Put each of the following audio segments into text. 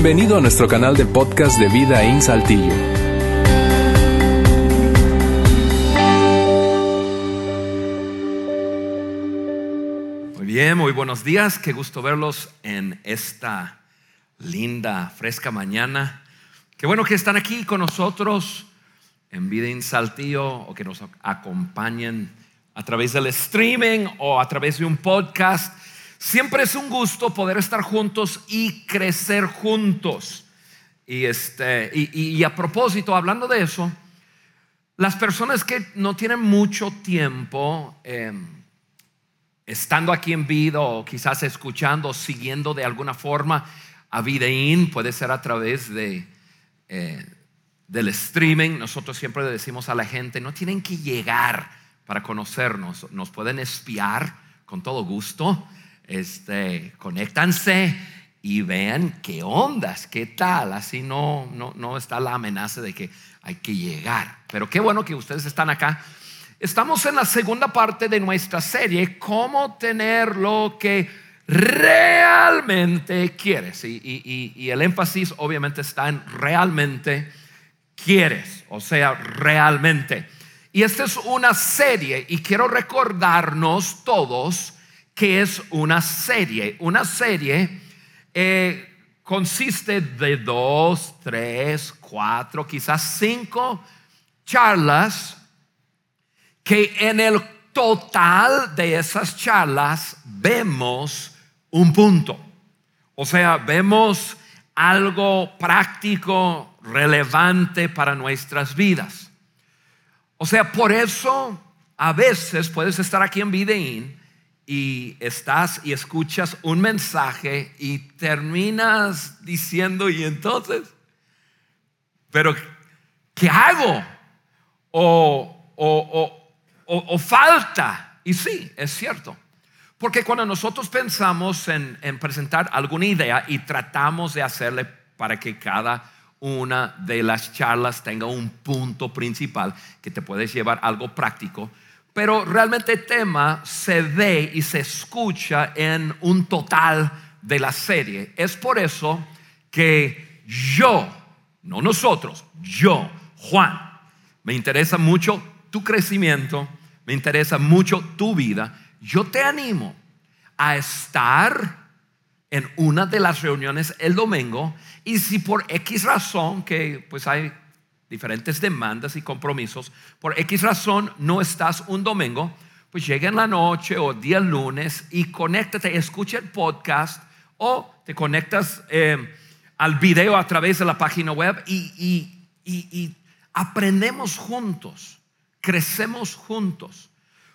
Bienvenido a nuestro canal de podcast de Vida en Saltillo. Muy bien, muy buenos días. Qué gusto verlos en esta linda, fresca mañana. Qué bueno que están aquí con nosotros en Vida en Saltillo o que nos acompañen a través del streaming o a través de un podcast. Siempre es un gusto poder estar juntos y crecer juntos. Y, este, y, a propósito, hablando de eso, las personas que no tienen mucho tiempo em, estando aquí en vida o quizás escuchando, siguiendo de alguna forma a Videín, puede ser a través de, eh, del streaming. Nosotros siempre le decimos a la gente, no tienen que llegar para conocernos. Nos pueden espiar con todo gusto. Este, conéctanse y vean qué ondas, qué tal. Así no, no, no está la amenaza de que hay que llegar. Pero qué bueno que ustedes están acá. Estamos en la segunda parte de nuestra serie, cómo tener lo que realmente quieres. Y, y, el énfasis obviamente está en realmente quieres, o sea, realmente. Y esta es una serie y quiero recordarnos todos que es una serie. Una serie eh, consiste de dos, tres, cuatro, quizás cinco charlas que en el total de esas charlas vemos un punto. O sea, vemos algo práctico, relevante para nuestras vidas. O sea, por eso a veces puedes estar aquí en Videín y estás y escuchas un mensaje y terminas diciendo, y entonces, pero ¿qué hago? O, o, o, falta. Y sí, es cierto. Porque cuando nosotros pensamos en, en presentar alguna idea y tratamos de hacerle para que cada una de las charlas tenga un punto principal que te puedes llevar algo práctico, pero realmente el tema se ve y se escucha en un total de la serie. Es por eso que yo, no nosotros, yo, Juan, me interesa mucho tu crecimiento, me interesa mucho tu vida. Yo te animo a estar en una de las reuniones el domingo y si por X razón, que pues hay diferentes demandas y compromisos, por X razón no estás un domingo, pues llega en la noche o día lunes y conéctate, escucha el podcast o te conectas eh, al video a través de la página web y, y aprendemos juntos, crecemos juntos.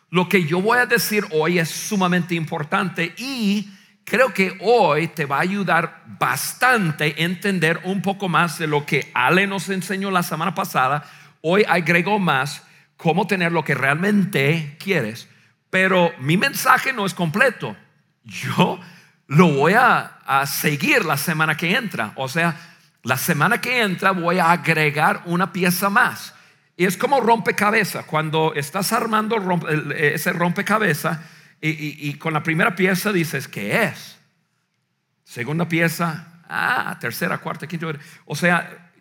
Lo que yo voy a decir hoy es sumamente importante y creo que hoy te va a ayudar bastante entender un poco más de lo que Ale nos enseñó la semana pasada. Hoy agrego más cómo tener lo que realmente quieres. Pero mi mensaje no es completo. Yo lo voy a, a seguir la semana que entra. O sea, la semana que entra voy a agregar una pieza más. Y es como rompecabezas. Cuando estás armando ese rompecabezas, y, con la primera pieza dices, ¿qué es? Segunda pieza, ah, tercera, cuarta, quinta. O sea,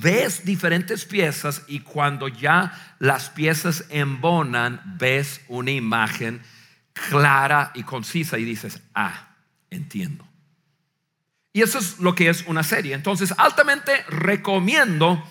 ves diferentes piezas y cuando ya las piezas embonan, ves una imagen clara y concisa y dices, ah, entiendo. Y eso es lo que es una serie. Entonces, altamente recomiendo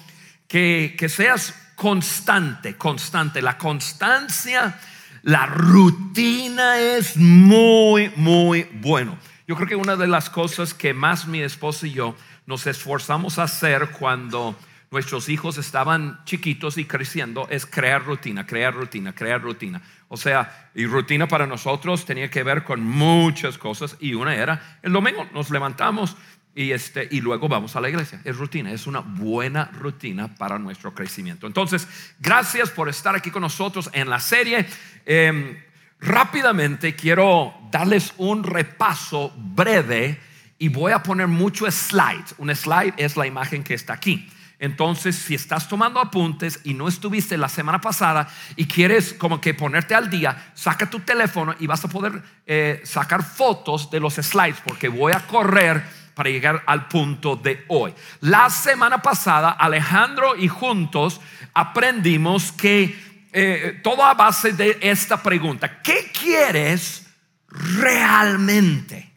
que, que seas constante, constante. La constancia la rutina es muy, muy bueno. Yo creo que una de las cosas que más mi esposa y yo nos esforzamos a hacer cuando nuestros hijos estaban chiquitos y creciendo es crear rutina, crear rutina, crear rutina. O sea, y rutina para nosotros tenía que ver con muchas cosas y una era el domingo nos levantamos y, este, y luego vamos a la iglesia. Es rutina, es una buena rutina para nuestro crecimiento. Entonces, gracias por estar aquí con nosotros en la serie. Em, rápidamente quiero darles un repaso breve y voy a poner muchos slides. Un slide es la imagen que está aquí. Entonces, si estás tomando apuntes y no estuviste la semana pasada y quieres como que ponerte al día, saca tu teléfono y vas a poder eh, sacar fotos de los slides porque voy a correr para llegar al punto de hoy. La semana pasada Alejandro y juntos aprendimos que eh, todo a base de esta pregunta, ¿qué quieres realmente?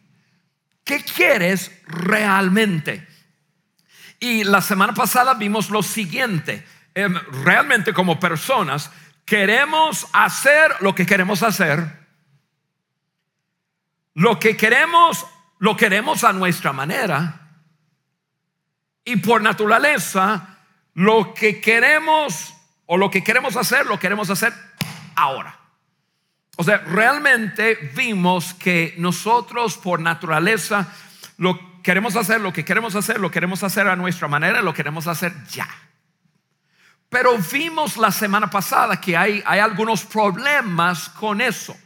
¿Qué quieres realmente? Y la semana pasada vimos lo siguiente, em, realmente como personas queremos hacer lo que queremos hacer, lo que queremos, lo queremos a nuestra manera. Y por naturaleza, lo que queremos o lo que queremos hacer, lo queremos hacer ahora. O sea, realmente vimos que nosotros por naturaleza lo queremos hacer, lo que queremos hacer, lo queremos hacer a nuestra manera, lo queremos hacer ya. Pero vimos la semana pasada que hay, hay algunos problemas con eso.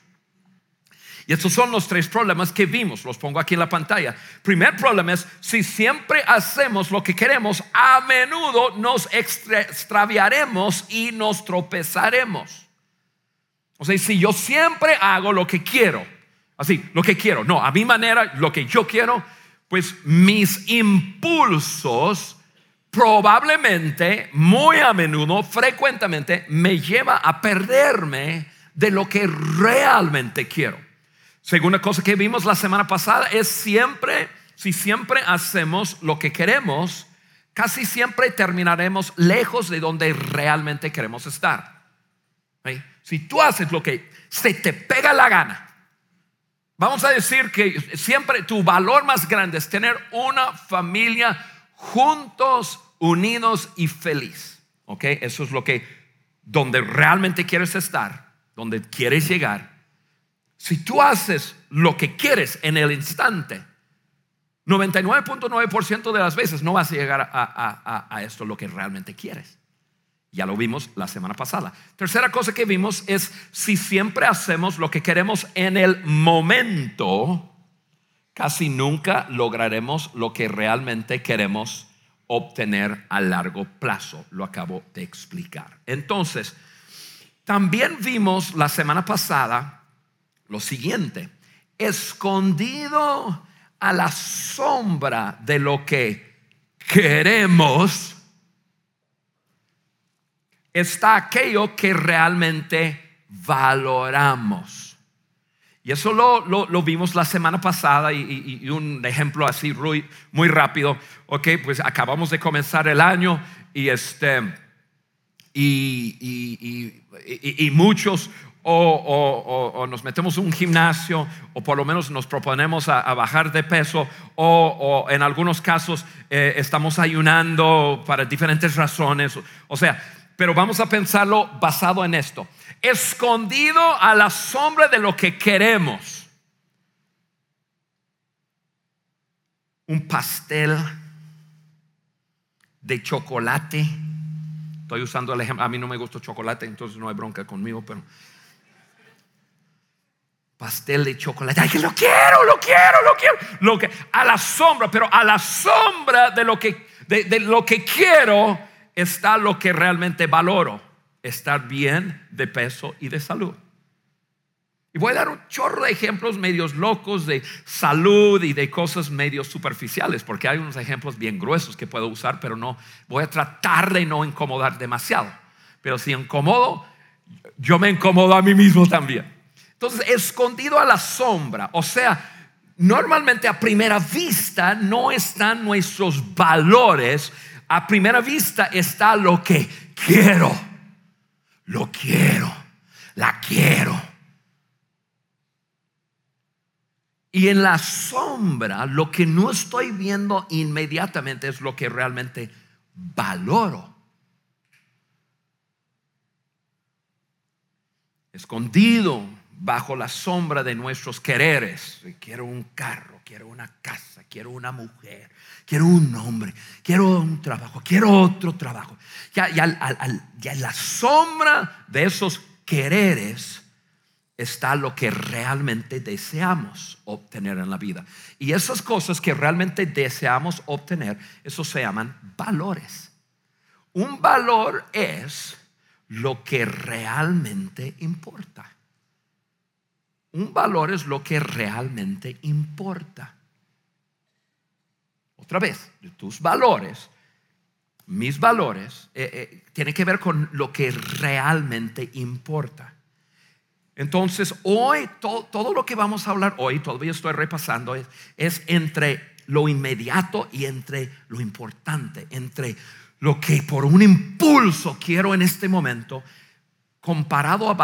Y estos son los tres problemas que vimos, los pongo aquí en la pantalla. Primer problema es, si siempre hacemos lo que queremos, a menudo nos extraviaremos y nos tropezaremos. O sea, si yo siempre hago lo que quiero, así, lo que quiero, no, a mi manera, lo que yo quiero, pues mis impulsos probablemente, muy a menudo, frecuentemente, me lleva a perderme de lo que realmente quiero. Segunda cosa que vimos la semana pasada es siempre, si siempre hacemos lo que queremos, casi siempre terminaremos lejos de donde realmente queremos estar. Si tú haces lo que se te pega la gana, vamos a decir que siempre tu valor más grande es tener una familia juntos, unidos y feliz. ¿Ok? Eso es lo que, donde realmente quieres estar, donde quieres llegar si tú haces lo que quieres en el instante, 99.9% de las veces no vas a llegar a, esto lo que realmente quieres. Ya lo vimos la semana pasada. Tercera cosa que vimos es si siempre hacemos lo que queremos en el momento, casi nunca lograremos lo que realmente queremos obtener a largo plazo. Lo acabo de explicar. Entonces, también vimos la semana pasada lo siguiente, escondido a la sombra de lo que queremos, está aquello que realmente valoramos. Y eso lo, vimos la semana pasada y, un ejemplo así muy, rápido. Ok, pues acabamos de comenzar el año y este... Y, y, muchos o, nos metemos un gimnasio o por lo menos nos proponemos a, bajar de peso o, en algunos casos eh, estamos ayunando para diferentes razones. O sea, pero vamos a pensarlo basado en esto. Escondido a la sombra de lo que queremos. Un pastel de chocolate. Estoy usando el ejemplo. A mí no me gusta chocolate, entonces no hay bronca conmigo, pero pastel de chocolate. Ay, que lo quiero, lo quiero, lo quiero. Lo que, a la sombra, pero a la sombra de lo que, de, lo que quiero está lo que realmente valoro. Estar bien de peso y de salud. Y voy a dar un chorro de ejemplos medios locos de salud y de cosas medios superficiales, porque hay unos ejemplos bien gruesos que puedo usar, pero no voy a tratar de no incomodar demasiado. Pero si incomodo, yo me incomodo a mí mismo también. Entonces, escondido a la sombra, o sea, normalmente a primera vista no están nuestros valores, a primera vista está lo que quiero, lo quiero, la quiero. Y en la sombra, lo que no estoy viendo inmediatamente es lo que realmente valoro. Escondido bajo la sombra de nuestros quereres. Quiero un carro, quiero una casa, quiero una mujer, quiero un hombre, quiero un trabajo, quiero otro trabajo. Ya, ya, en la sombra de esos quereres está lo que realmente deseamos obtener en la vida. Y esas cosas que realmente deseamos obtener, eso se llaman valores. Un valor es lo que realmente importa. Un valor es lo que realmente importa. otra vez, tus valores, mis valores, eh, eh, tiene que ver con lo que realmente importa. Entonces, hoy, todo lo que vamos a hablar hoy, todavía estoy repasando, es, es entre lo inmediato y entre lo importante, entre lo que por un impulso quiero en este momento, comparado,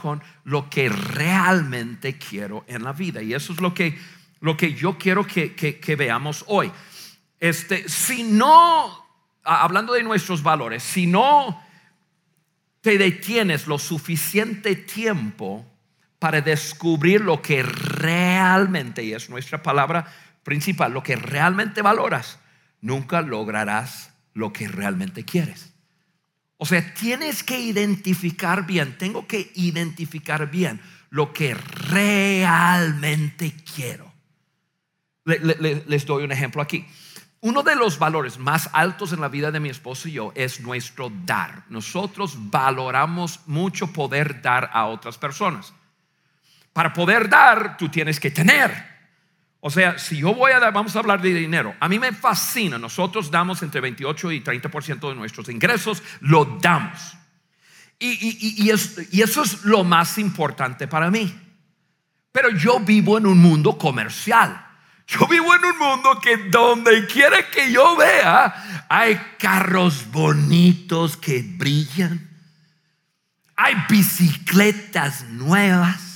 con lo que realmente quiero en la vida. Y eso es lo que, lo que yo quiero que, que veamos hoy. Este, si no, hablando de nuestros valores, si no te detienes lo suficiente tiempo para descubrir lo que realmente, y es nuestra palabra principal, lo que realmente valoras, nunca lograrás lo que realmente quieres. O sea, tienes que identificar bien, tengo que identificar bien lo que realmente quiero. les doy un ejemplo aquí. Uno de los valores más altos en la vida de mi esposo y yo es nuestro dar. Nosotros valoramos mucho poder dar a otras personas. Para poder dar, tú tienes que tener. O sea, si yo voy a dar, vamos a hablar de dinero. A mí me fascina. Nosotros damos entre 28 y 30% de nuestros ingresos, lo damos. Y, y, eso es lo más importante para mí. Pero yo vivo en un mundo comercial. Yo vivo en un mundo que donde quiera que yo vea, hay carros bonitos que brillan. Hay bicicletas nuevas.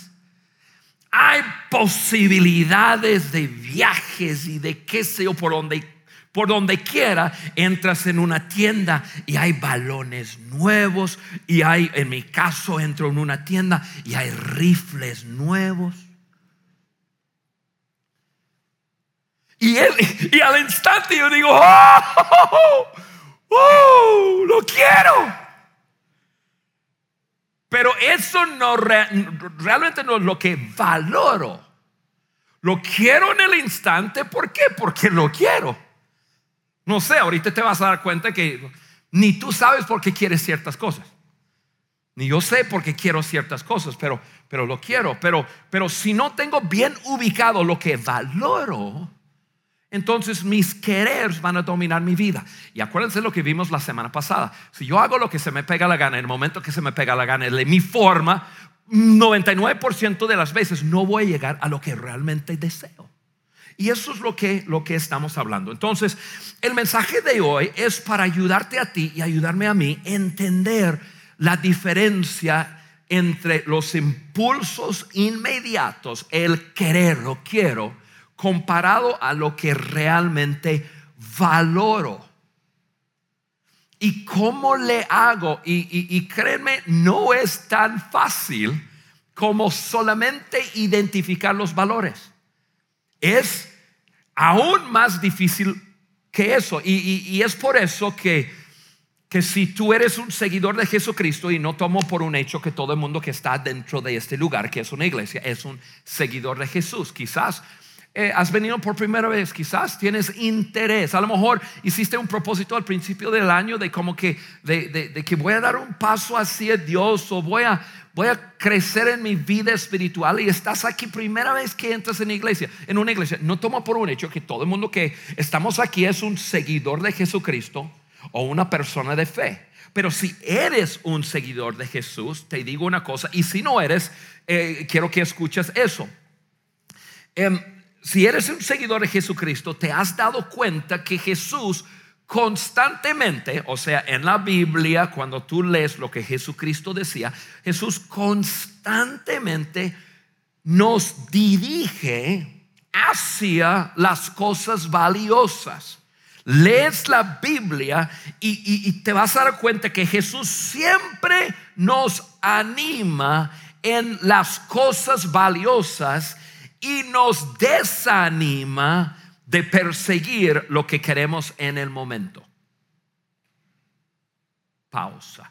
Hay posibilidades de viajes y de qué sé yo por donde por donde quiera. Entras en una tienda y hay balones nuevos. Y hay en mi caso entro en una tienda y hay rifles nuevos. Y, él, y al instante yo digo, ¡Oh, oh, lo quiero! Pero eso no realmente no es lo que valoro. Lo quiero en el instante, ¿por qué? Porque lo quiero. No sé, ahorita te vas a dar cuenta que ni tú sabes por qué quieres ciertas cosas. Ni yo sé por qué quiero ciertas cosas, pero, pero lo quiero. Pero, pero si no tengo bien ubicado lo que valoro, entonces mis quereres van a dominar mi vida. Y acuérdense lo que vimos la semana pasada. Si yo hago lo que se me pega la gana, en el momento que se me pega la gana, de mi forma, 99% de las veces no voy a llegar a lo que realmente deseo. Y eso es lo que, lo que estamos hablando. Entonces, el mensaje de hoy es para ayudarte a ti y ayudarme a mí a entender la diferencia entre los impulsos inmediatos, el querer, lo quiero, comparado a lo que realmente valoro. ¿Y cómo le hago? Y, créeme, no es tan fácil como solamente identificar los valores. Es aún más difícil que eso. Y, es por eso que, que si tú eres un seguidor de Jesucristo, y no tomo por un hecho que todo el mundo que está dentro de este lugar, que es una iglesia, es un seguidor de Jesús, quizás eh, has venido por primera vez, quizás tienes interés, a lo mejor hiciste un propósito al principio del año de como que, de, que voy a dar un paso hacia Dios o voy a, voy a crecer en mi vida espiritual y estás aquí primera vez que entras en iglesia, en una iglesia. No toma por un hecho que todo el mundo que estamos aquí es un seguidor de Jesucristo o una persona de fe. Pero si eres un seguidor de Jesús, te digo una cosa, y si no eres, eh, quiero que escuches eso. Em, si eres un seguidor de Jesucristo, te has dado cuenta que Jesús constantemente, o sea, en la Biblia, cuando tú lees lo que Jesucristo decía, Jesús constantemente nos dirige hacia las cosas valiosas. Lees la Biblia y, te vas a dar cuenta que Jesús siempre nos anima en las cosas valiosas y nos desanima de perseguir lo que queremos en el momento. Pausa.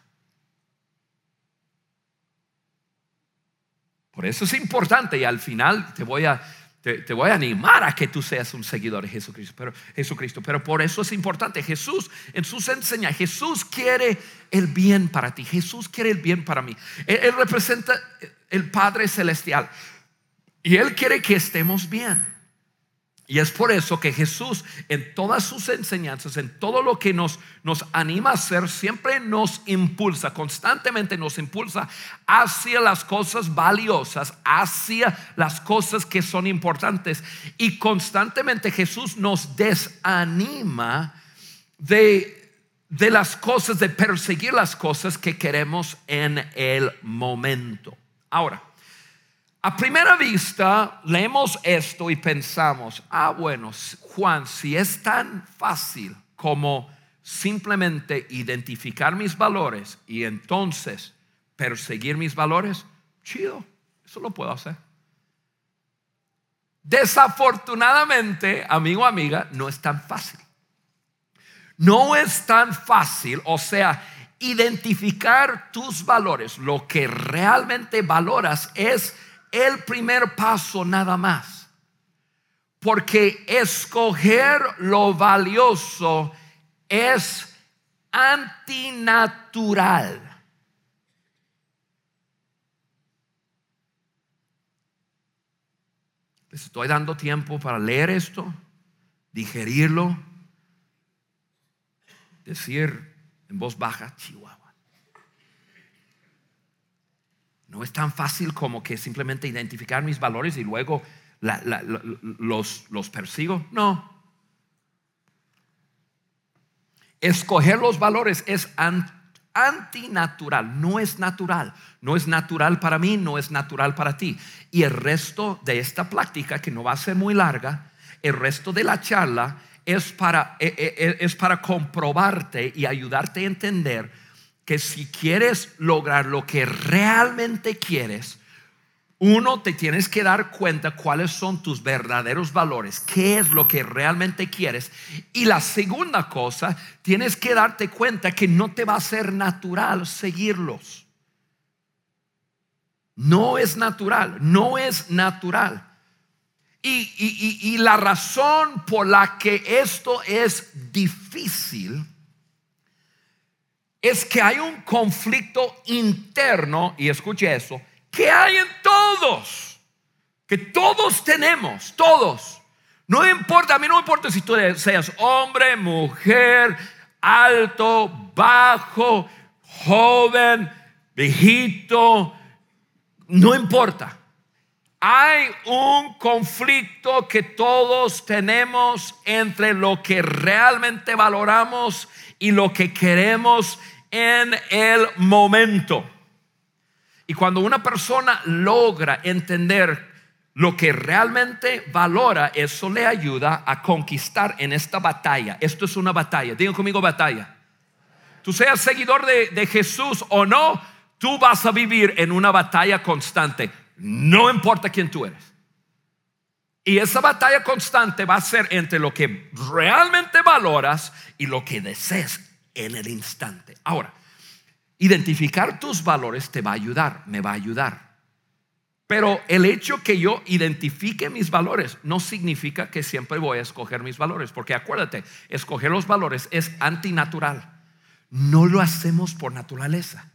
Por eso es importante y al final te voy a, te, voy a animar a que tú seas un seguidor de Jesucristo pero, pero por eso es importante. Jesús en sus enseñanzas, Jesús quiere el bien para ti. Jesús quiere el bien para mí. él representa el Padre Celestial. Y Él quiere que estemos bien. Y es por eso que Jesús en todas sus enseñanzas, en todo lo que nos, nos anima a hacer, siempre nos impulsa, constantemente nos impulsa hacia las cosas valiosas, hacia las cosas que son importantes. Y constantemente Jesús nos desanima de, de las cosas, de perseguir las cosas que queremos en el momento. Ahora, a primera vista leemos esto y pensamos, ah, bueno, Juan, si es tan fácil como simplemente identificar mis valores y entonces perseguir mis valores, chido, eso lo puedo hacer. Desafortunadamente, amigo, amiga, no es tan fácil. No es tan fácil, o sea, identificar tus valores, lo que realmente valoras es el primer paso nada más. Porque escoger lo valioso es antinatural. Les estoy dando tiempo para leer esto, digerirlo, decir en voz baja, Chihuahua. No es tan fácil como que simplemente identificar mis valores y luego los, persigo. No. Escoger los valores es antinatural, no es natural. No es natural para mí, no es natural para ti. Y el resto de esta práctica, que no va a ser muy larga, el resto de la charla es para, e, e, e, es para comprobarte y ayudarte a entender que si quieres lograr lo que realmente quieres, uno, te tienes que dar cuenta cuáles son tus verdaderos valores, qué es lo que realmente quieres. Y la segunda cosa, tienes que darte cuenta que no te va a ser natural seguirlos. No es natural, no es natural. Y, y la razón por la que esto es difícil es que hay un conflicto interno, y escuche eso, que hay en todos, que todos tenemos, todos. No importa, a mí no importa si tú seas hombre, mujer, alto, bajo, joven, viejito, no importa. Hay un conflicto que todos tenemos entre lo que realmente valoramos y lo que queremos en el momento. Y cuando una persona logra entender lo que realmente valora, eso le ayuda a conquistar en esta batalla. Esto es una batalla. Digan conmigo batalla. Tú seas seguidor de, de Jesús o no, tú vas a vivir en una batalla constante. No importa quién tú eres. Y esa batalla constante va a ser entre lo que realmente valoras y lo que deseas en el instante. Ahora, identificar tus valores te va a ayudar, me va a ayudar. Pero el hecho que yo identifique mis valores no significa que siempre voy a escoger mis valores, porque acuérdate, escoger los valores es antinatural. No lo hacemos por naturaleza.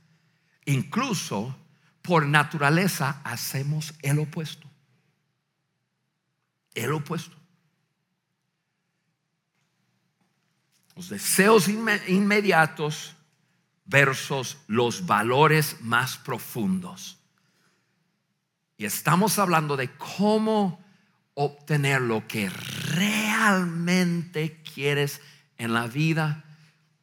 Incluso por naturaleza hacemos el opuesto. El opuesto. Los deseos inmediatos versus los valores más profundos. Y estamos hablando de cómo obtener lo que realmente quieres en la vida.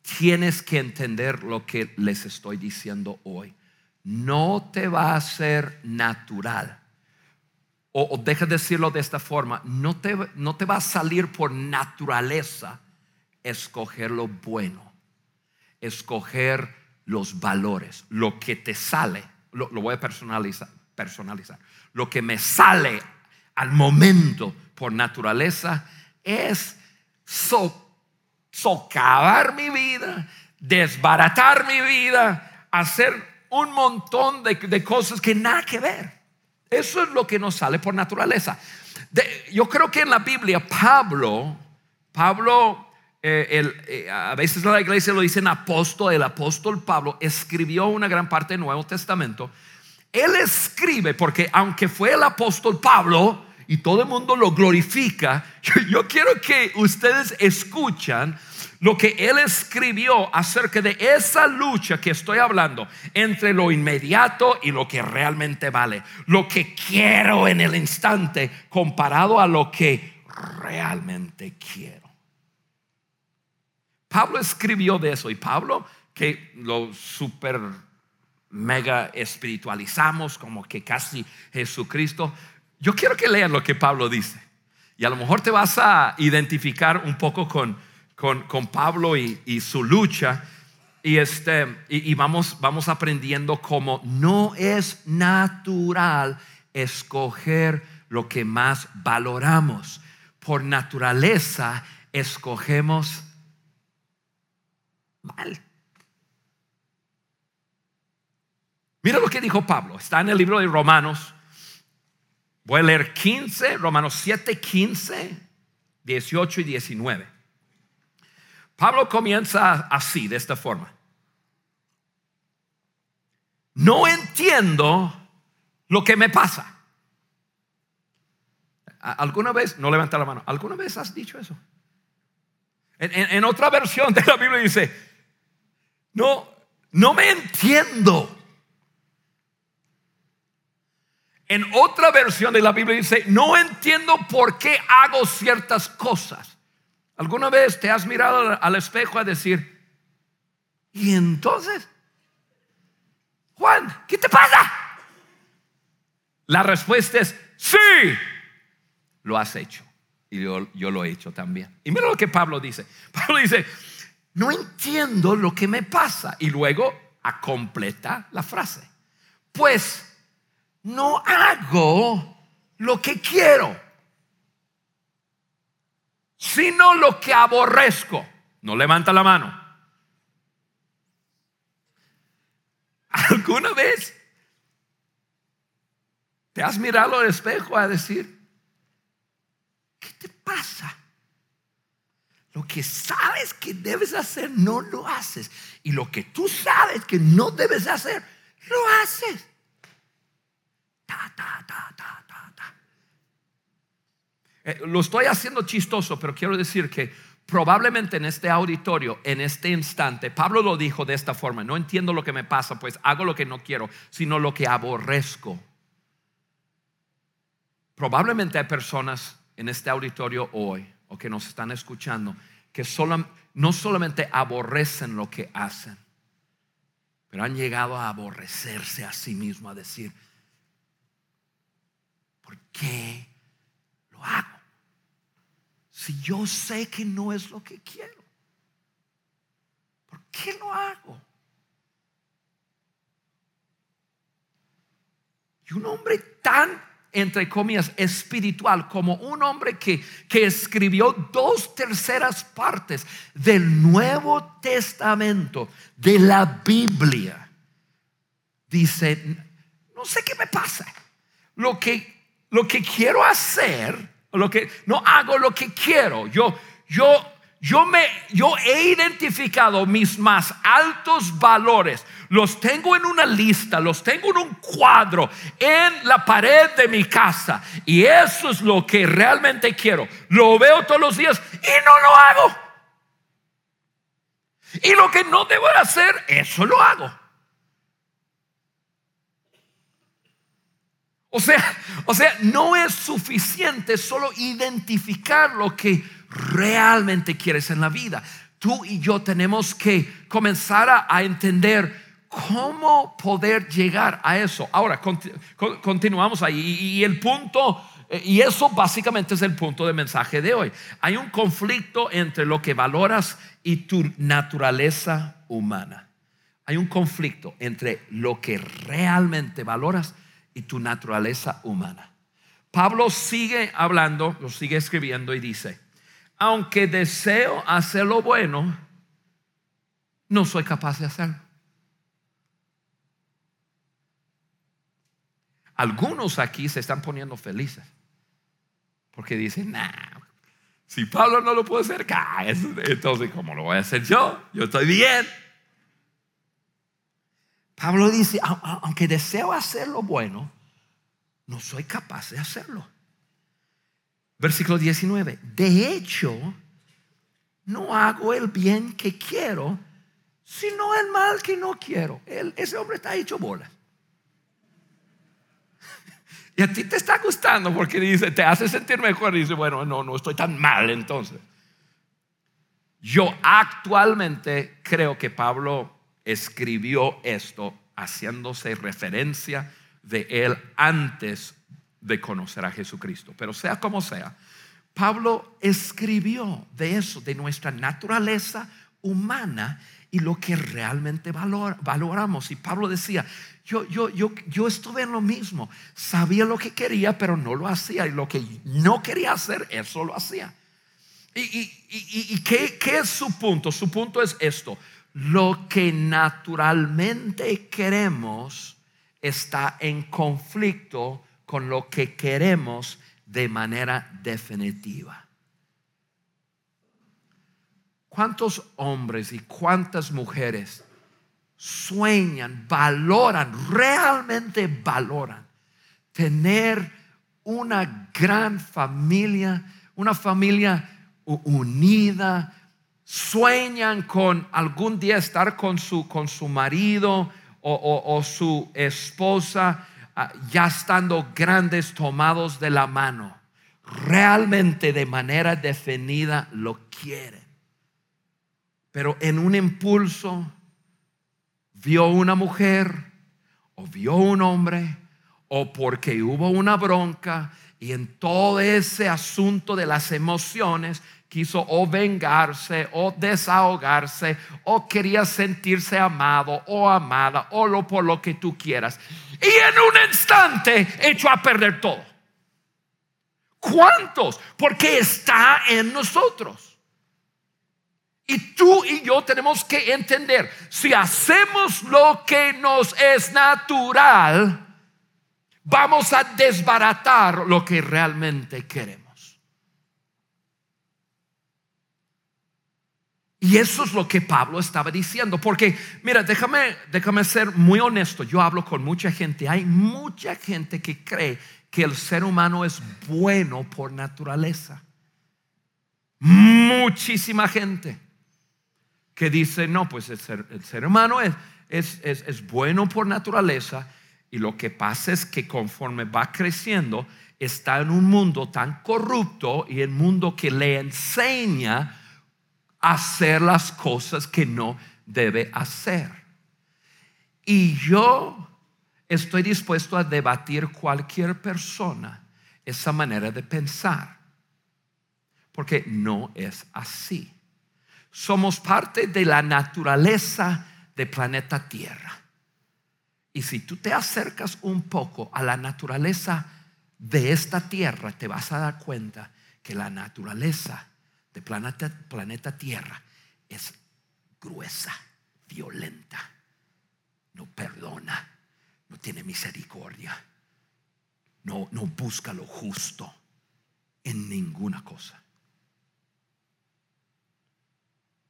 Tienes que entender lo que les estoy diciendo hoy. No te va a ser natural. O, deja de decirlo de esta forma, no te, no te va a salir por naturaleza escoger lo bueno, escoger los valores, lo que te sale, lo, voy a personalizar, personalizar, lo que me al momento por naturaleza es socavar mi vida, desbaratar mi vida, hacer un montón de, cosas que nada que ver. Eso es lo que nos sale por naturaleza. yo creo que en la Biblia Pablo, Pablo eh, eh, a veces la iglesia lo dicen apóstol, el apóstol Pablo escribió una gran parte del Nuevo Testamento. Él escribe porque aunque fue el apóstol Pablo y todo el mundo lo glorifica, yo, yo quiero que ustedes escuchan lo que él escribió acerca de esa lucha que estoy hablando entre lo inmediato y lo que realmente vale, lo que quiero en el instante comparado a lo que realmente quiero. Pablo escribió de eso y Pablo que lo super mega espiritualizamos como que casi Jesucristo. Yo quiero que lean lo que Pablo dice. Y a lo mejor te vas a identificar un poco con, con, Pablo y, su lucha. Y, este, y, vamos, vamos aprendiendo cómo no es natural escoger lo que más valoramos. Por naturaleza escogemos mal. Mira lo que dijo Pablo. Está en el libro de Romanos. Voy a leer 15, Romanos 7, 15, 18 y 19. Pablo comienza así, de esta forma. No entiendo lo que me pasa. ¿Alguna vez, no levanta la mano, ¿alguna vez has dicho eso? En, otra versión de la Biblia dice, no, no me entiendo. En otra versión de la Biblia dice, no entiendo por qué hago ciertas cosas. ¿Alguna vez te has mirado al espejo a decir, y entonces, Juan, ¿qué te pasa? La respuesta es, sí, lo has hecho. Y yo, yo lo he hecho también. Y mira lo que Pablo dice. Pablo dice, no entiendo lo que me pasa. Y luego a completa la frase. Pues no hago lo que quiero, sino lo que aborrezco. No levanta la mano. ¿Alguna vez te has mirado al espejo a decir, ¿qué te pasa? Lo que sabes que debes hacer, no lo haces. Y lo que tú sabes que no debes hacer, lo haces. Eh, lo estoy haciendo chistoso, pero quiero decir que probablemente en este auditorio, en este instante, Pablo lo dijo de esta forma, no entiendo lo que me pasa, pues hago lo que no quiero, sino lo que aborrezco. Probablemente hay personas en este auditorio hoy, que nos están escuchando, que no solamente aborrecen lo que hacen, pero han llegado a aborrecerse a sí mismo, a decir, ¿por qué lo hago? Si yo sé que no es lo que quiero, ¿por qué lo hago? Y un hombre tan, entre comillas, espiritual como un hombre que, que escribió dos terceras partes del Nuevo Testamento, de la Biblia, dice, no sé qué me pasa. Lo que, lo que quiero hacer lo que no hago lo que quiero. Yo yo yo me yo he identificado mis más altos valores. Los tengo en una lista, los tengo en un cuadro en la pared de mi casa y eso es lo que realmente quiero. Lo veo todos los días y no lo hago. Y lo que no debo hacer, eso lo hago. O sea, o sea, no es suficiente solo identificar lo que realmente quieres en la vida. Tú y yo tenemos que comenzar a, entender cómo poder llegar a eso. Ahora, continuamos ahí. Y, el punto, eh, y eso básicamente es el punto de mensaje de hoy. Hay un conflicto entre lo que valoras y tu naturaleza humana. Hay un conflicto entre lo que realmente valoras y tu naturaleza humana. Pablo sigue hablando, lo sigue escribiendo y dice, aunque deseo hacer lo bueno, no soy capaz de hacerlo. Algunos aquí se están poniendo felices porque dicen, nah, si Pablo no lo puede hacer, entonces ¿cómo lo voy a hacer yo? Yo estoy bien. Pablo dice, aunque deseo hacer lo bueno, no soy capaz de hacerlo. Versículo 19. De hecho, no hago el bien que quiero, sino el mal que no quiero. ese hombre está hecho bola. Y a ti te está gustando porque dice, te hace sentir mejor y dice, bueno, no, no estoy tan mal entonces. Yo actualmente creo que Pablo escribió esto haciéndose referencia de él antes de conocer a Jesucristo. Pero sea como sea, Pablo escribió de eso, de nuestra naturaleza humana y lo que realmente valoramos. Y Pablo decía, yo, yo, yo, yo estuve en lo mismo, sabía lo que quería, pero no lo hacía, y lo que no quería hacer, eso lo hacía. ¿Y, y, y, ¿qué, qué es su punto? Su punto es esto, lo que naturalmente queremos está en conflicto con lo que queremos de manera definitiva. ¿Cuántos hombres y cuántas mujeres sueñan, valoran, realmente valoran tener una gran familia, una familia unida, sueñan con algún día estar con su, con su marido o, su esposa, ya estando grandes, tomados de la mano, realmente de manera definida lo quieren. Pero en un impulso vio una mujer o vio un hombre o porque hubo una bronca y en todo ese asunto de las emociones quiso o vengarse o desahogarse o quería sentirse amado o amada o lo por lo que tú quieras. Y en un instante echó a perder todo. ¿Cuántos? Porque está en nosotros. Y tú y yo tenemos que entender, si hacemos lo que nos es natural, vamos a desbaratar lo que realmente queremos. Y eso es lo que Pablo estaba diciendo. Porque, mira, déjame, déjame ser muy honesto. Yo hablo con mucha gente. Hay mucha gente que cree que el ser humano es bueno por naturaleza. Muchísima gente que dice, no, pues el ser, humano es, es, es bueno por naturaleza. Y lo que pasa es que conforme va creciendo, está en un mundo tan corrupto y un mundo que le enseña hacer las cosas que no debe hacer. Y yo estoy dispuesto a debatir cualquier persona esa manera de pensar, porque no es así. Somos parte de la naturaleza del planeta Tierra. Y si tú te acercas un poco a la naturaleza de esta Tierra, te vas a dar cuenta que la naturaleza de planeta, planeta Tierra es gruesa, violenta, no perdona, no tiene misericordia, no, no busca lo justo en ninguna cosa.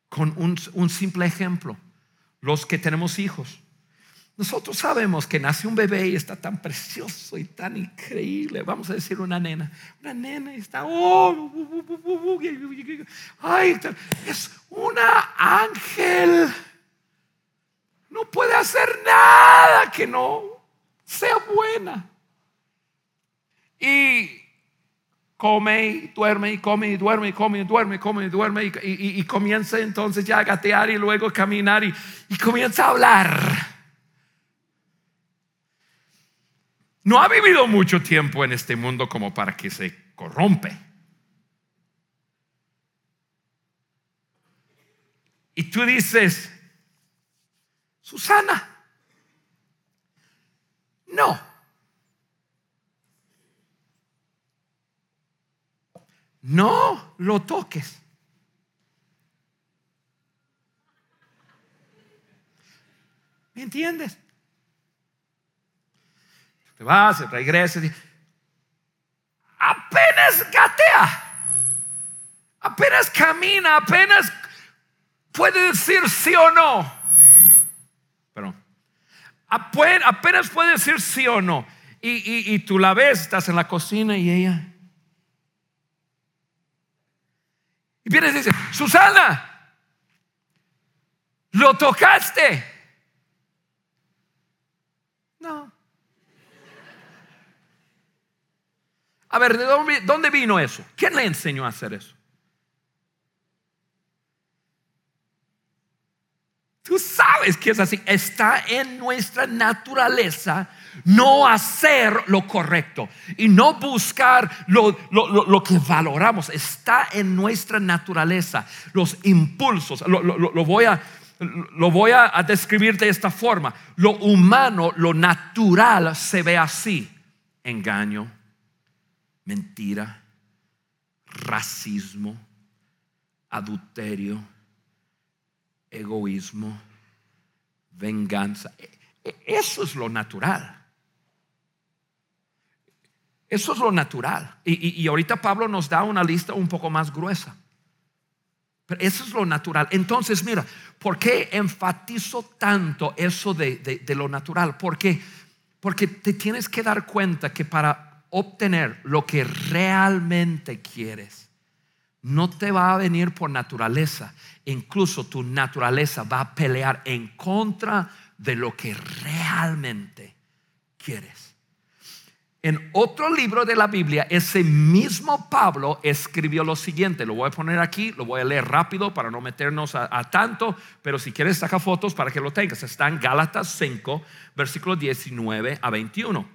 Con un, un simple ejemplo, los que tenemos hijos, nosotros sabemos que nace un bebé y está tan precioso y tan increíble. Vamos a decir una nena. Una nena y está. Oh, ay, es una ángel. No puede hacer nada que no sea buena. Y come y duerme y come y duerme y come y duerme y come y duerme y, comienza entonces ya a gatear y luego caminar y, y comienza a hablar. No ha vivido mucho tiempo en este mundo como para que se corrompe. Y tú dices, Susana, no. No lo toques. ¿Me entiendes? Te vas, regresas. Y apenas gatea. Apenas camina, apenas puede decir sí o no. Pero apenas puede decir sí o no. Y, y, tú la ves, estás en la cocina y ella. Y viene y dice, Susana, lo tocaste. No. A ver, ¿de dónde, vino eso? ¿Quién le enseñó a hacer eso? Tú sabes que es así. Está en nuestra naturaleza no hacer lo correcto y no buscar lo, lo, que valoramos. Está en nuestra naturaleza. Los impulsos. Lo, voy, a, lo voy a describir de esta forma. Lo humano, lo natural se ve así. Engaño, mentira, racismo, adulterio, egoísmo, venganza. E, e, eso es lo natural. Eso es lo natural. Y, ahorita Pablo nos da una lista un poco más gruesa. Pero eso es lo natural. Entonces, mira, ¿por qué enfatizo tanto eso de, de lo natural? Porque, porque te tienes que dar cuenta que para obtener lo que realmente quieres, no te va a venir por naturaleza. Incluso tu naturaleza va a pelear en contra de lo que realmente quieres. En otro libro de la Biblia, ese mismo Pablo escribió lo siguiente. Lo voy a poner aquí, lo voy a leer rápido para no meternos a, tanto, pero si quieres saca fotos para que lo tengas. Está en Gálatas 5, versículo 19 a 21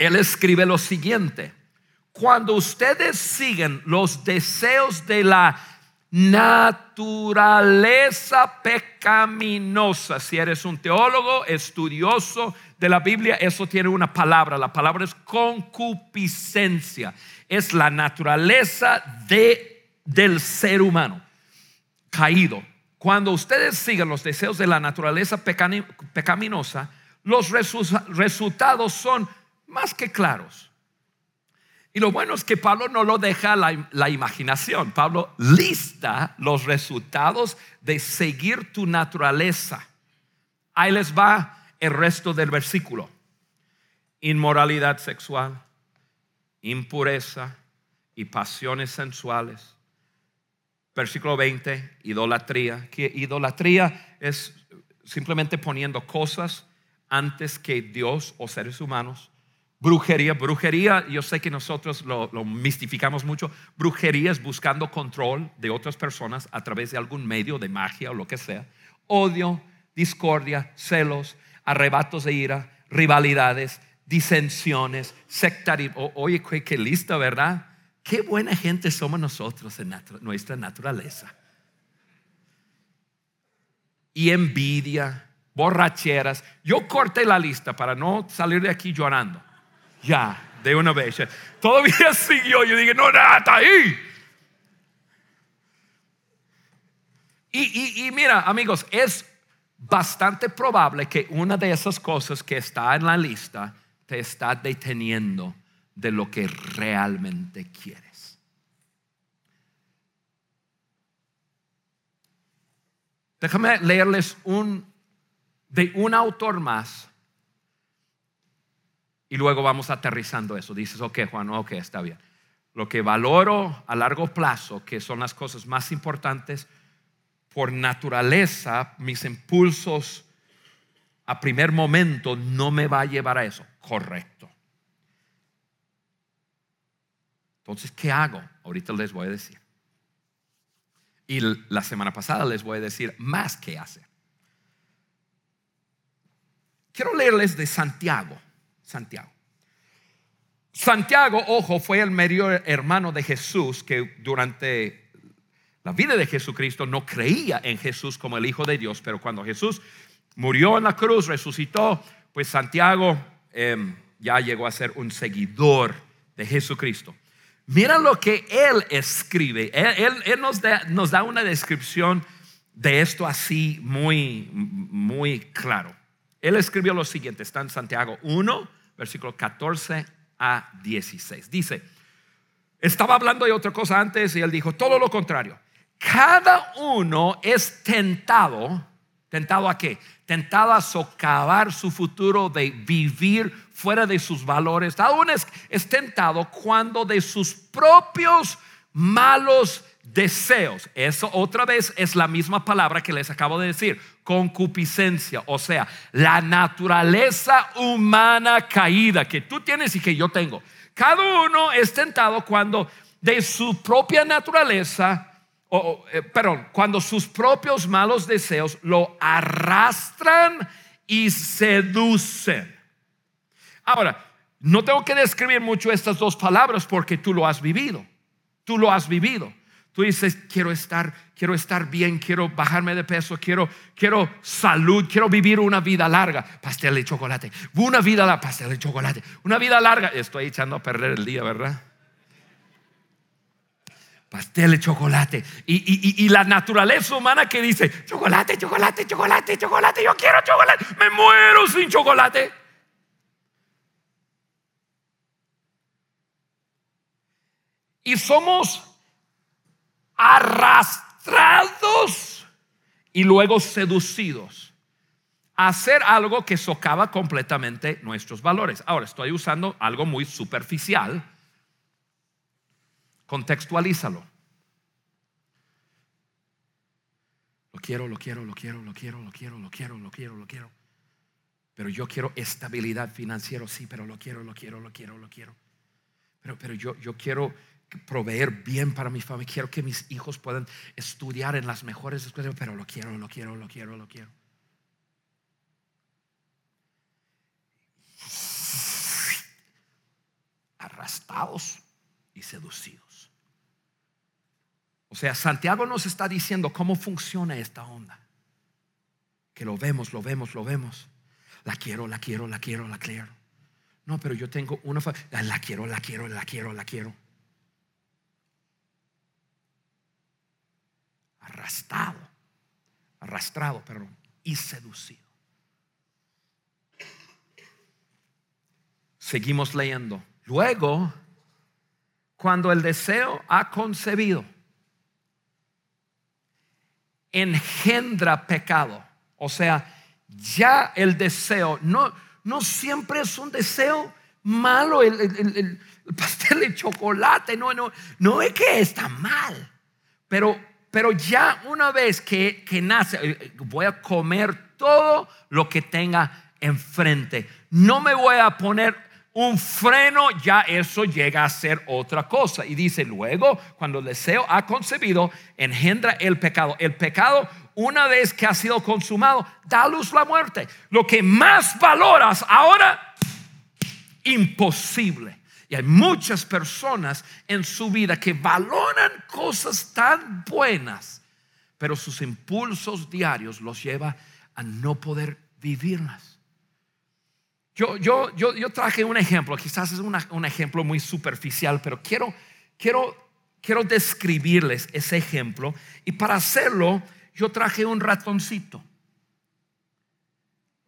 él escribe lo siguiente, cuando ustedes siguen los deseos de la naturaleza pecaminosa, si eres un teólogo, estudioso de la Biblia, eso tiene una palabra, la palabra es concupiscencia, es la naturaleza de, del ser humano caído. Cuando ustedes siguen los deseos de la naturaleza pecaminosa, los resultados son más que claros. Y lo bueno es que Pablo no lo deja la, imaginación. Pablo lista los resultados de seguir tu naturaleza. Ahí les va el resto del versículo. Inmoralidad sexual, impureza y pasiones sensuales. Versículo 20, idolatría. Que idolatría es simplemente poniendo cosas antes que Dios o seres humanos Brujería, brujería, yo sé que nosotros lo, mistificamos mucho. Brujería es buscando control de otras personas a través de algún medio de magia o lo que sea. Odio, discordia, celos, arrebatos de ira, rivalidades, disensiones, sectarismo. Oye, qué lista, ¿verdad? Qué buena gente somos nosotros en nuestra naturaleza. Y envidia, borracheras. Yo corté la lista para no salir de aquí llorando. Ya, de una vez. Todavía siguió. Yo dije, no, nada, está ahí. Y, y, mira, amigos, es bastante probable que una de esas cosas que está en la lista te está deteniendo de lo que realmente quieres. Déjame leerles un de un autor más y luego vamos aterrizando eso. Dices, ok, Juan, ok, está bien. Lo que valoro a largo plazo, que son las cosas más importantes, por naturaleza, mis impulsos a primer momento no me va a llevar a eso. Correcto. Entonces, ¿qué hago? Ahorita les voy a decir. Y la semana pasada les voy a decir más que hacer. Quiero leerles de Santiago Santiago. Santiago, ojo, fue el medio hermano de Jesús que durante la vida de Jesucristo no creía en Jesús como el Hijo de Dios, pero cuando Jesús murió en la cruz, resucitó, pues Santiago em, ya llegó a ser un seguidor de Jesucristo. Mira lo que él escribe. Él, nos, da, nos, da, una descripción de esto así muy, muy claro. Él escribió lo siguiente, está en Santiago 1, versículo 14 a 16. Dice, estaba hablando de otra cosa antes y él dijo, todo lo contrario. Cada uno es tentado, tentado a qué? Tentado a socavar su futuro de vivir fuera de sus valores. Cada uno es, es tentado cuando de sus propios malos deseos. Eso otra vez es la misma palabra que les acabo de decir, concupiscencia, o sea, la naturaleza humana caída que tú tienes y que yo tengo. Cada uno es tentado cuando de su propia naturaleza, o, eh, perdón, cuando sus propios malos deseos lo arrastran y seducen. Ahora, no tengo que describir mucho estas dos palabras porque tú lo has vivido. Tú lo has vivido. Tú dices, quiero estar, quiero estar bien, quiero bajarme de peso, quiero, quiero salud, quiero vivir una vida larga. Pastel de chocolate. Una vida larga, pastel de chocolate. Una vida larga. Estoy echando a perder el día, ¿verdad? Pastel de chocolate. Y, y la naturaleza humana que dice, chocolate, chocolate, chocolate, chocolate. Yo quiero chocolate. Me muero sin chocolate. Y somos arrastrados y luego seducidos a hacer algo que socava completamente nuestros valores. Ahora, estoy usando algo muy superficial. Contextualízalo. Lo quiero, lo quiero, lo quiero, lo quiero, lo quiero, lo quiero, lo quiero, lo quiero. Pero yo quiero estabilidad financiera, sí, pero lo quiero, lo quiero, lo quiero, lo quiero. Pero, pero yo, yo quiero proveer bien para mi familia. Quiero que mis hijos puedan estudiar en las mejores escuelas, pero lo quiero, lo quiero, lo quiero, lo quiero. Arrastrados y seducidos. O sea, Santiago nos está diciendo cómo funciona esta onda. Que lo vemos, lo vemos, lo vemos. La quiero, la quiero, la quiero, la quiero. No, pero yo tengo una... La quiero, la quiero, la quiero, la quiero. Arrastrado, arrastrado, perdón, y seducido. Seguimos leyendo. Luego, cuando el deseo ha concebido, engendra pecado. O sea, ya el deseo no, no siempre es un deseo malo, el, el pastel de chocolate, no, no, no es que está mal, pero pero ya una vez que, nace, eh, voy a comer todo lo que tenga enfrente. No me voy a poner un freno, ya eso llega a ser otra cosa. Y dice, luego, cuando el deseo ha concebido, engendra el pecado. El pecado, una vez que ha sido consumado, da luz la muerte. Lo que más valoras ahora, imposible. Y hay muchas personas en su vida que valoran cosas tan buenas, pero sus impulsos diarios los lleva a no poder vivirlas. Yo, yo, yo, yo traje un ejemplo, quizás es un ejemplo muy superficial, pero quiero, quiero, quiero describirles ese ejemplo. Y para hacerlo, yo traje un ratoncito.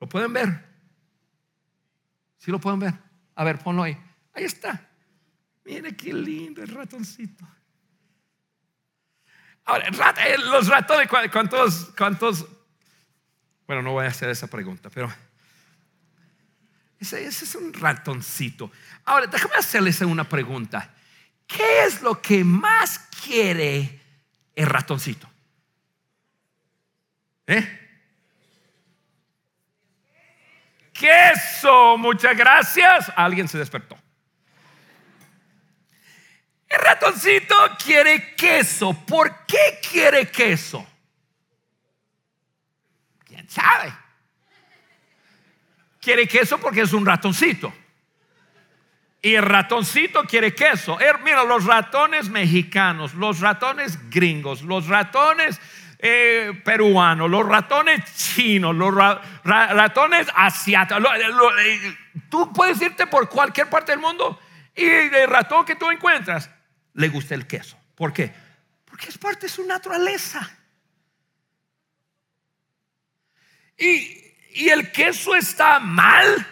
¿Lo pueden ver? ¿Sí lo pueden ver? A ver, ponlo ahí. Ahí está. Mire qué lindo el ratoncito. Ahora, eh, los ratones, ¿cuántos, ¿cuántos? Bueno, no voy a hacer esa pregunta, pero ese, ese es un ratoncito. Ahora, déjame hacerles una pregunta. ¿Qué es lo que más quiere el ratoncito? ¿Eh? Queso, muchas gracias. Alguien se despertó. El ratoncito quiere queso. ¿Por qué quiere queso? ¿Quién sabe? Quiere queso porque es un ratoncito. Y el ratoncito quiere queso. Er, mira, los ratones mexicanos, los ratones gringos, los ratones eh, peruanos, los ratones chinos, los ratones asiáticos. Eh, tú puedes irte por cualquier parte del mundo y el ratón que tú encuentras le gusta el queso. ¿Por qué? Porque es parte de su naturaleza. ¿Y, y el queso está mal?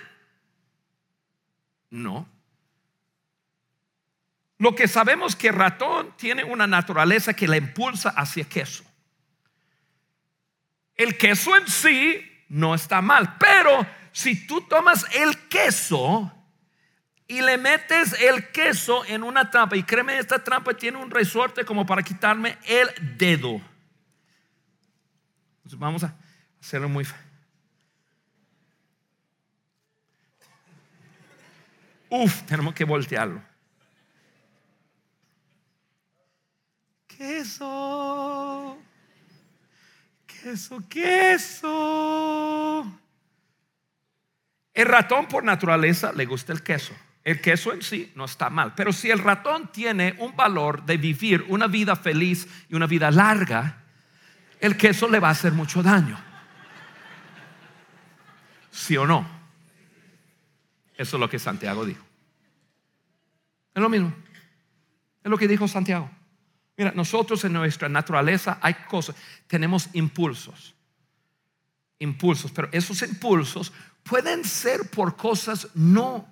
No. Lo que sabemos que el ratón tiene una naturaleza que le impulsa hacia queso. El queso en sí no está mal, pero si tú tomas el queso y le metes el queso en una trampa. Y créeme, esta trampa tiene un resorte como para quitarme el dedo. Entonces vamos a hacerlo muy Uf, tenemos que voltearlo. Queso, queso, queso. El ratón por naturaleza le gusta el queso. El queso en sí no está mal, pero si el ratón tiene un valor de vivir una vida feliz y una vida larga, el queso le va a hacer mucho daño. ¿Sí o no? Eso es lo que Santiago dijo. Es lo mismo. Es lo que dijo Santiago. Mira, nosotros en nuestra naturaleza hay cosas, tenemos impulsos. Impulsos, pero esos impulsos pueden ser por cosas no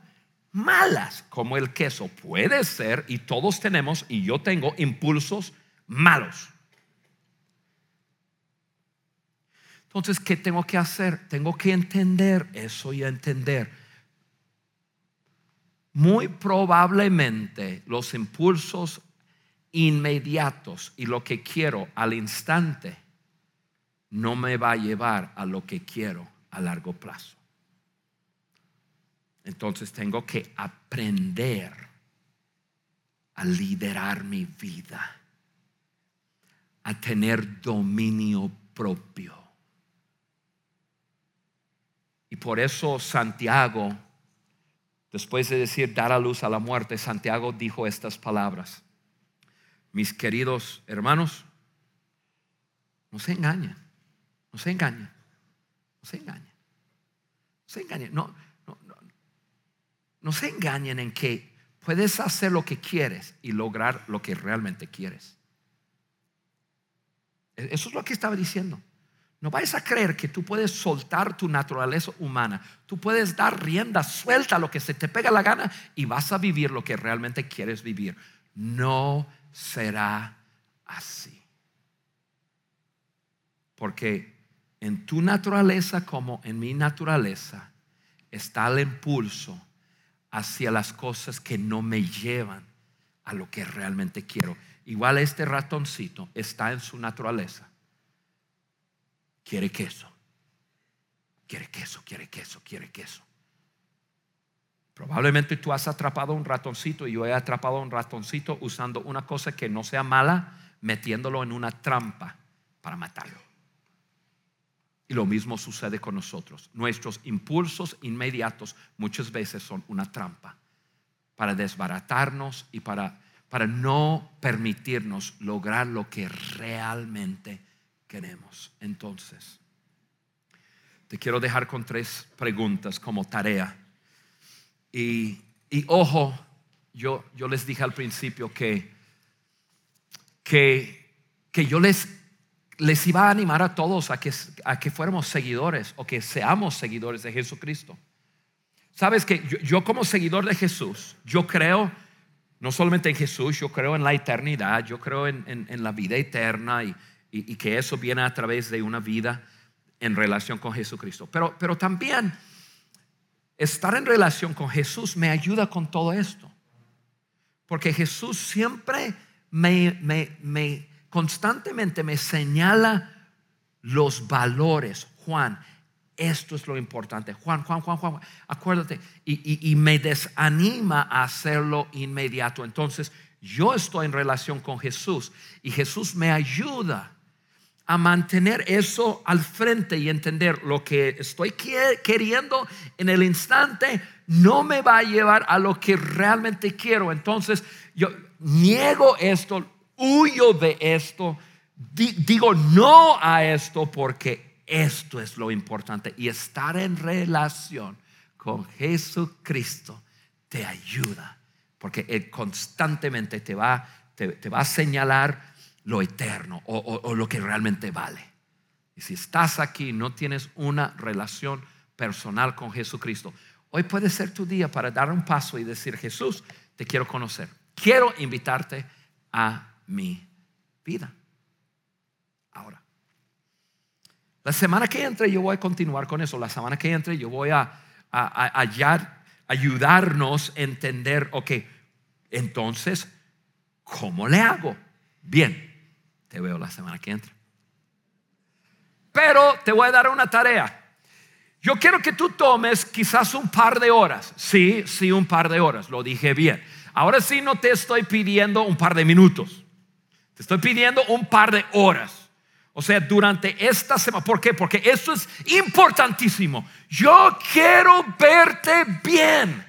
malas, como el queso. Puede ser, y todos tenemos, y yo tengo impulsos malos. Entonces, ¿qué tengo que hacer? Tengo que entender eso y entender. Muy probablemente los impulsos inmediatos y lo que quiero al instante no me va a llevar a lo que quiero a largo plazo. Entonces tengo que aprender a liderar mi vida, a tener dominio propio. Y por eso Santiago, después de decir dar a luz a la muerte, Santiago dijo estas palabras. Mis queridos hermanos, no se engañen, no se engañen, no se engañen, no se engañen. No se engañen en que puedes hacer lo que quieres y lograr lo que realmente quieres. E-, eso es lo que estaba diciendo. No vais a creer que tú puedes soltar tu naturaleza humana. Tú puedes dar rienda suelta a lo que se te pega la gana y vas a vivir lo que realmente quieres vivir. No será así. Porque en tu naturaleza como en mi naturaleza está el impulso hacia las cosas que no me llevan a lo que realmente quiero. Igual este ratoncito está en su naturaleza. Quiere queso. Quiere queso, quiere queso, quiere queso. Probablemente tú has atrapado un ratoncito y yo he atrapado un ratoncito usando una cosa que no sea mala, metiéndolo en una trampa para matarlo. Y lo mismo sucede con nosotros. Nuestros impulsos inmediatos muchas veces son una trampa para desbaratarnos y para, para no permitirnos lograr lo que realmente queremos. Entonces, te quiero dejar con tres preguntas como tarea. Y, ojo, yo, yo les dije al principio que, que, que yo les les iba a animar a todos a que, a que fuéramos seguidores o que seamos seguidores de Jesucristo. Sabes que yo, como seguidor de Jesús, yo creo no solamente en Jesús, yo creo en la eternidad, yo creo en, la vida eterna y, y, que eso viene a través de una vida en relación con Jesucristo. Pero, pero también estar en relación con Jesús me ayuda con todo esto. Porque Jesús siempre me, me, me constantemente me señala los valores. Juan, esto es lo importante. Juan, Juan, Juan, Juan, acuérdate. Y, me desanima a hacerlo inmediato. Entonces, yo estoy en relación con Jesús y Jesús me ayuda a mantener eso al frente y entender lo que estoy queriendo en el instante no me va a llevar a lo que realmente quiero. Entonces, yo niego esto, huyo de esto, digo no a esto porque esto es lo importante. Y estar en relación con Jesucristo te ayuda, porque Él constantemente te va, te, va a señalar lo eterno o, o lo que realmente vale. Y si estás aquí, no tienes una relación personal con Jesucristo, hoy puede ser tu día para dar un paso y decir, Jesús, te quiero conocer. Quiero invitarte a mi vida. Ahora, la semana que entre yo voy a continuar con eso. La semana que entre yo voy a, hallar ayudarnos a entender, ok, entonces, ¿cómo le hago? Bien, te veo la semana que entra. Pero te voy a dar una tarea. Yo quiero que tú tomes quizás un par de horas. Sí, sí, un par de horas. Lo dije bien. Ahora sí no te estoy pidiendo un par de minutos. Te estoy pidiendo un par de horas. O sea, durante esta semana. ¿Por qué? Porque eso es importantísimo. Yo quiero verte bien.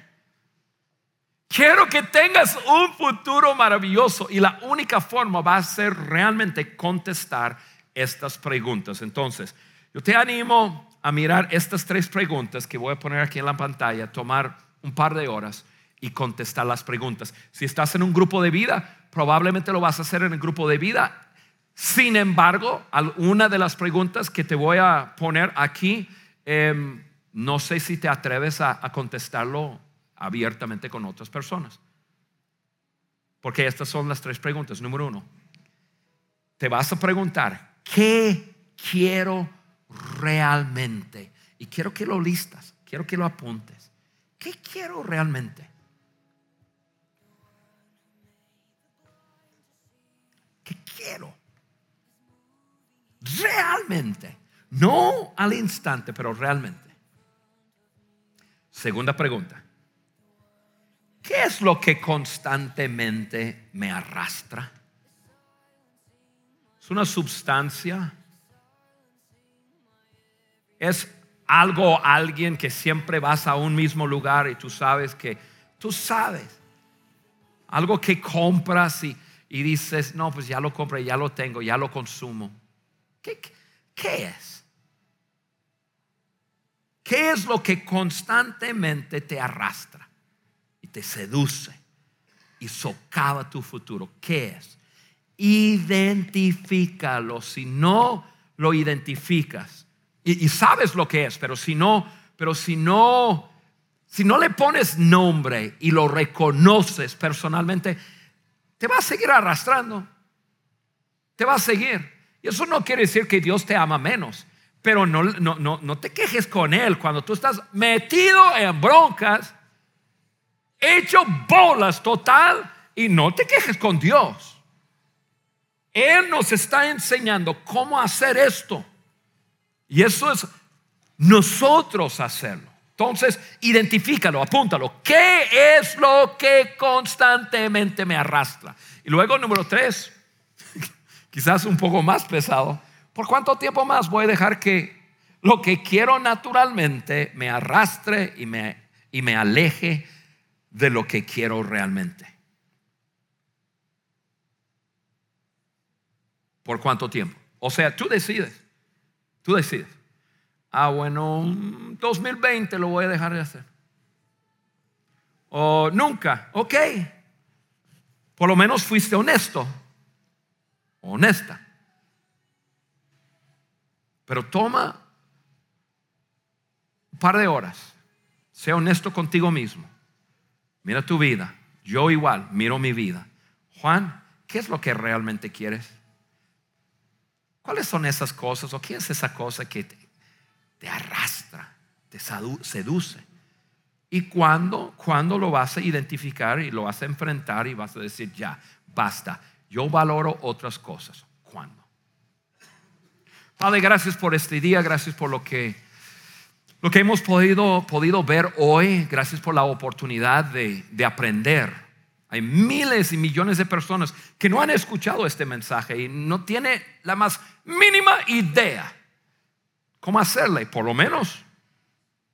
Quiero que tengas un futuro maravilloso y la única forma va a ser realmente contestar estas preguntas. Entonces, yo te animo a mirar estas tres preguntas que voy a poner aquí en la pantalla, tomar un par de horas y contestar las preguntas. Si estás en un grupo de vida, probablemente lo vas a hacer en el grupo de vida. Sin embargo, una de las preguntas que te voy a poner aquí, em, no sé si te atreves a, a contestarlo abiertamente con otras personas. Porque estas son las tres preguntas. Número uno, te vas a preguntar, ¿qué quiero realmente? Y quiero que lo listas, quiero que lo apuntes. ¿Qué quiero realmente? Quiero? Realmente. No al instante, pero realmente. Segunda pregunta. ¿Qué es lo que constantemente me arrastra? ¿Es una sustancia? ¿Es algo o alguien que siempre vas a un mismo lugar y tú sabes que, tú sabes, algo que compras y, dices, no, pues ya lo compré, ya lo tengo, ya lo consumo. ¿Qué, qué es? ¿Qué es lo que constantemente te arrastra? te seduce y socava tu futuro. ¿Qué es? Identifícalo. Si no lo identificas y, sabes lo que es, pero si no, pero si no, si no le pones nombre y lo reconoces personalmente, te va a seguir arrastrando. Te va a seguir. Y eso no quiere decir que Dios te ama menos. Pero no, no, no, no te quejes con Él cuando tú estás metido en broncas hecho bolas total y no te quejes con Dios. Él nos está enseñando cómo hacer esto. Y eso es nosotros hacerlo. Entonces, identifícalo, apúntalo. ¿Qué es lo que constantemente me arrastra? Y luego, número tres, quizás un poco más pesado. ¿Por cuánto tiempo más voy a dejar que lo que quiero naturalmente me arrastre y me, y me aleje de lo que quiero realmente. ¿Por cuánto tiempo? O sea, tú decides. Tú decides. Ah, bueno, 2020 lo voy a dejar de hacer. O nunca, ok. Por lo menos fuiste honesto, honesta. Pero toma un par de horas. Sea honesto contigo mismo. Mira tu vida. Yo igual, miro mi vida. Juan, ¿qué es lo que realmente quieres? ¿Cuáles son esas cosas o qué es esa cosa que te, arrastra, te seduce? ¿Y cuándo, cuándo lo vas a identificar y lo vas a enfrentar y vas a decir, ya, basta, yo valoro otras cosas? ¿Cuándo? Padre, gracias por este día, gracias por lo que lo que hemos podido, podido ver hoy, gracias por la oportunidad de, de aprender. Hay miles y millones de personas que no han escuchado este mensaje y no tiene la más mínima idea cómo hacerle. Por lo menos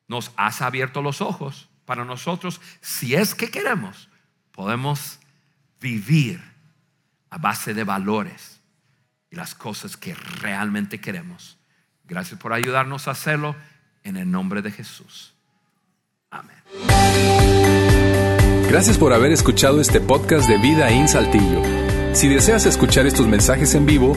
nos has abierto los ojos para nosotros, si es que queremos, podemos vivir a base de valores y las cosas que realmente queremos. Gracias por ayudarnos a hacerlo en el nombre de Jesús. Amén. Gracias por haber escuchado este podcast de Vida en Saltillo. Si deseas escuchar estos mensajes en vivo,